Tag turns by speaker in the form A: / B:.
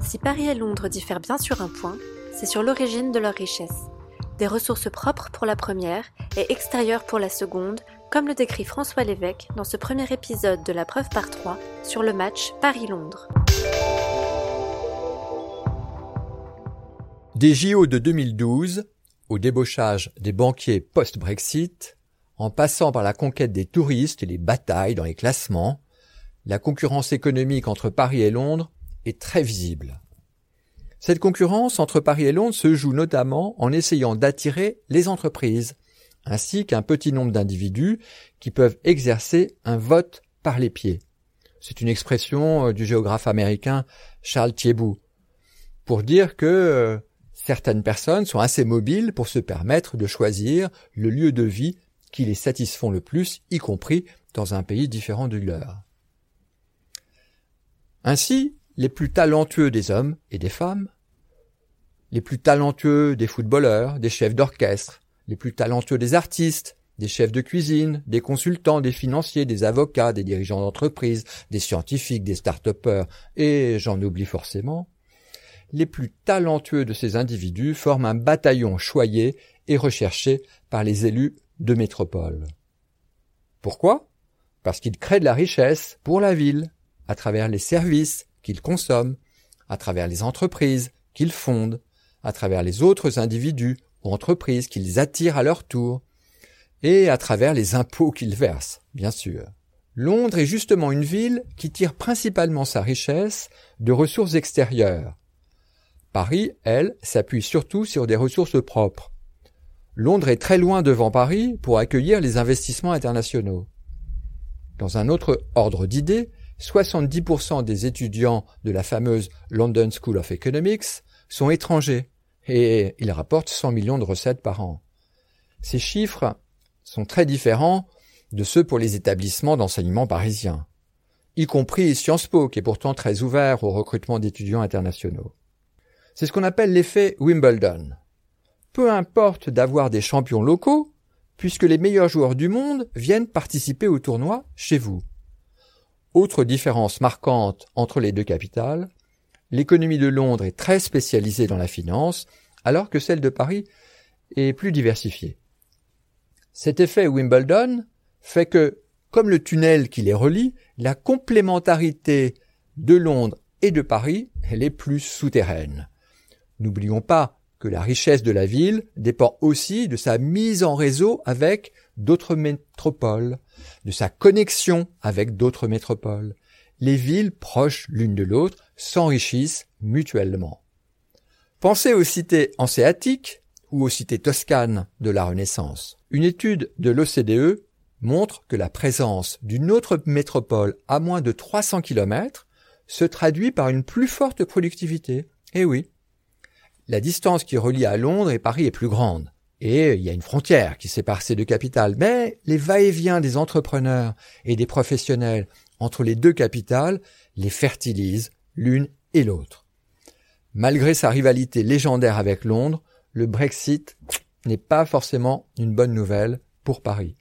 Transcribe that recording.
A: Si Paris et Londres diffèrent bien sur un point, c'est sur l'origine de leur richesse. Des ressources propres pour la première et extérieures pour la seconde, comme le décrit François Lévesque dans ce premier épisode de la preuve par trois sur le match Paris-Londres.
B: Des JO de 2012, au débauchage des banquiers post-Brexit, en passant par la conquête des touristes et les batailles dans les classements, la concurrence économique entre Paris et Londres très visible. Cette concurrence entre Paris et Londres se joue notamment en essayant d'attirer les entreprises, ainsi qu'un petit nombre d'individus qui peuvent exercer un vote par les pieds. C'est une expression euh, du géographe américain Charles Thiebout, pour dire que euh, Certaines personnes sont assez mobiles pour se permettre de choisir le lieu de vie qui les satisfont le plus, y compris dans un pays différent du leur. Ainsi, les plus talentueux des hommes et des femmes, les plus talentueux des footballeurs, des chefs d'orchestre, les plus talentueux des artistes, des chefs de cuisine, des consultants, des financiers, des avocats, des dirigeants d'entreprise, des scientifiques, des start-upers, et j'en oublie forcément, les plus talentueux de ces individus forment un bataillon choyé et recherché par les élus de métropole. Pourquoi? Parce qu'ils créent de la richesse pour la ville, à travers les services qu'ils consomment, à travers les entreprises qu'ils fondent, à travers les autres individus ou entreprises qu'ils attirent à leur tour, et à travers les impôts qu'ils versent, bien sûr. Londres est justement une ville qui tire principalement sa richesse de ressources extérieures, Paris, elle, s'appuie surtout sur des ressources propres. Londres est très loin devant Paris pour accueillir les investissements internationaux. Dans un autre ordre d'idées, 70% des étudiants de la fameuse London School of Economics sont étrangers et ils rapportent 100 millions de recettes par an. Ces chiffres sont très différents de ceux pour les établissements d'enseignement parisiens, y compris Sciences Po qui est pourtant très ouvert au recrutement d'étudiants internationaux. C'est ce qu'on appelle l'effet Wimbledon. Peu importe d'avoir des champions locaux, puisque les meilleurs joueurs du monde viennent participer au tournoi chez vous. Autre différence marquante entre les deux capitales, l'économie de Londres est très spécialisée dans la finance, alors que celle de Paris est plus diversifiée. Cet effet Wimbledon fait que, comme le tunnel qui les relie, la complémentarité de Londres et de Paris, elle est plus souterraine. N'oublions pas que la richesse de la ville dépend aussi de sa mise en réseau avec d'autres métropoles, de sa connexion avec d'autres métropoles. Les villes proches l'une de l'autre s'enrichissent mutuellement. Pensez aux cités hanséatiques ou aux cités toscanes de la Renaissance. Une étude de l'OCDE montre que la présence d'une autre métropole à moins de 300 km se traduit par une plus forte productivité. Eh oui, la distance qui relie à Londres et Paris est plus grande. Et il y a une frontière qui sépare ces deux capitales. Mais les va-et-vient des entrepreneurs et des professionnels entre les deux capitales les fertilisent l'une et l'autre. Malgré sa rivalité légendaire avec Londres, le Brexit n'est pas forcément une bonne nouvelle pour Paris.